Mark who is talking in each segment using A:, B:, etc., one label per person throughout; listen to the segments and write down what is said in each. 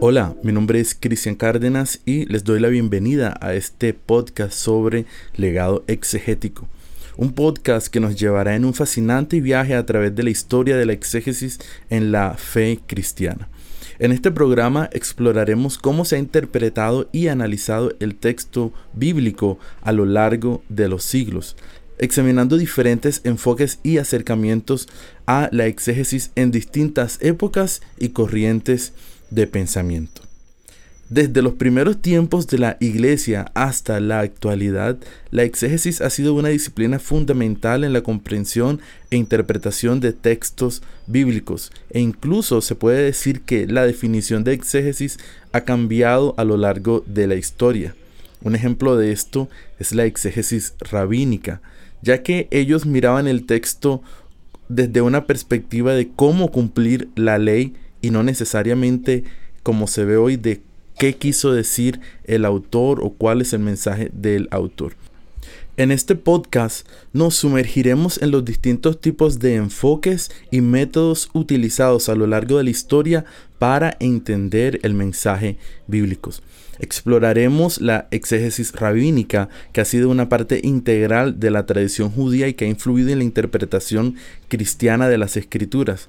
A: Hola, mi nombre es Cristian Cárdenas y les doy la bienvenida a este podcast sobre legado exegético. Un podcast que nos llevará en un fascinante viaje a través de la historia de la exégesis en la fe cristiana. En este programa exploraremos cómo se ha interpretado y analizado el texto bíblico a lo largo de los siglos, examinando diferentes enfoques y acercamientos a la exégesis en distintas épocas y corrientes de pensamiento. Desde los primeros tiempos de la Iglesia hasta la actualidad, la exégesis ha sido una disciplina fundamental en la comprensión e interpretación de textos bíblicos, e incluso se puede decir que la definición de exégesis ha cambiado a lo largo de la historia. Un ejemplo de esto es la exégesis rabínica, ya que ellos miraban el texto desde una perspectiva de cómo cumplir la ley y no necesariamente como se ve hoy de qué quiso decir el autor o cuál es el mensaje del autor. En este podcast nos sumergiremos en los distintos tipos de enfoques y métodos utilizados a lo largo de la historia para entender el mensaje bíblico. Exploraremos la exégesis rabínica, que ha sido una parte integral de la tradición judía y que ha influido en la interpretación cristiana de las escrituras.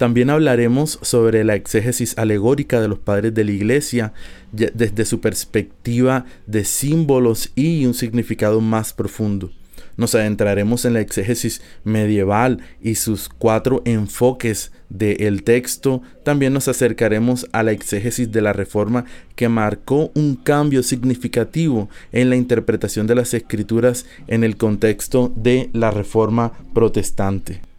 A: También hablaremos sobre la exégesis alegórica de los padres de la iglesia desde su perspectiva de símbolos y un significado más profundo. Nos adentraremos en la exégesis medieval y sus cuatro enfoques del texto. También nos acercaremos a la exégesis de la Reforma que marcó un cambio significativo en la interpretación de las escrituras en el contexto de la Reforma protestante.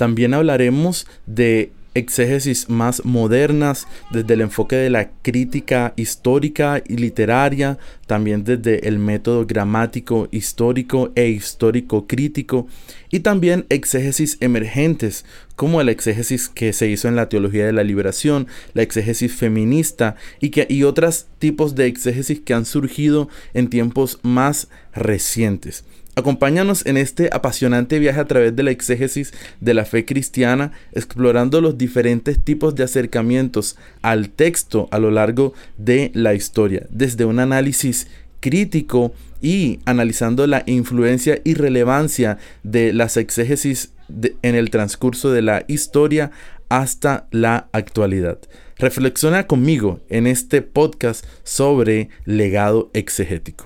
A: También hablaremos de exégesis más modernas, desde el enfoque de la crítica histórica y literaria, también desde el método gramático histórico e histórico crítico, y también exégesis emergentes, como el exégesis que se hizo en la teología de la liberación, la exégesis feminista y, que, y otros tipos de exégesis que han surgido en tiempos más recientes. Acompáñanos en este apasionante viaje a través de la exégesis de la fe cristiana, explorando los diferentes tipos de acercamientos al texto a lo largo de la historia, desde un análisis crítico y analizando la influencia y relevancia de las exégesis en el transcurso de la historia hasta la actualidad. Reflexiona conmigo en este podcast sobre legado exegético.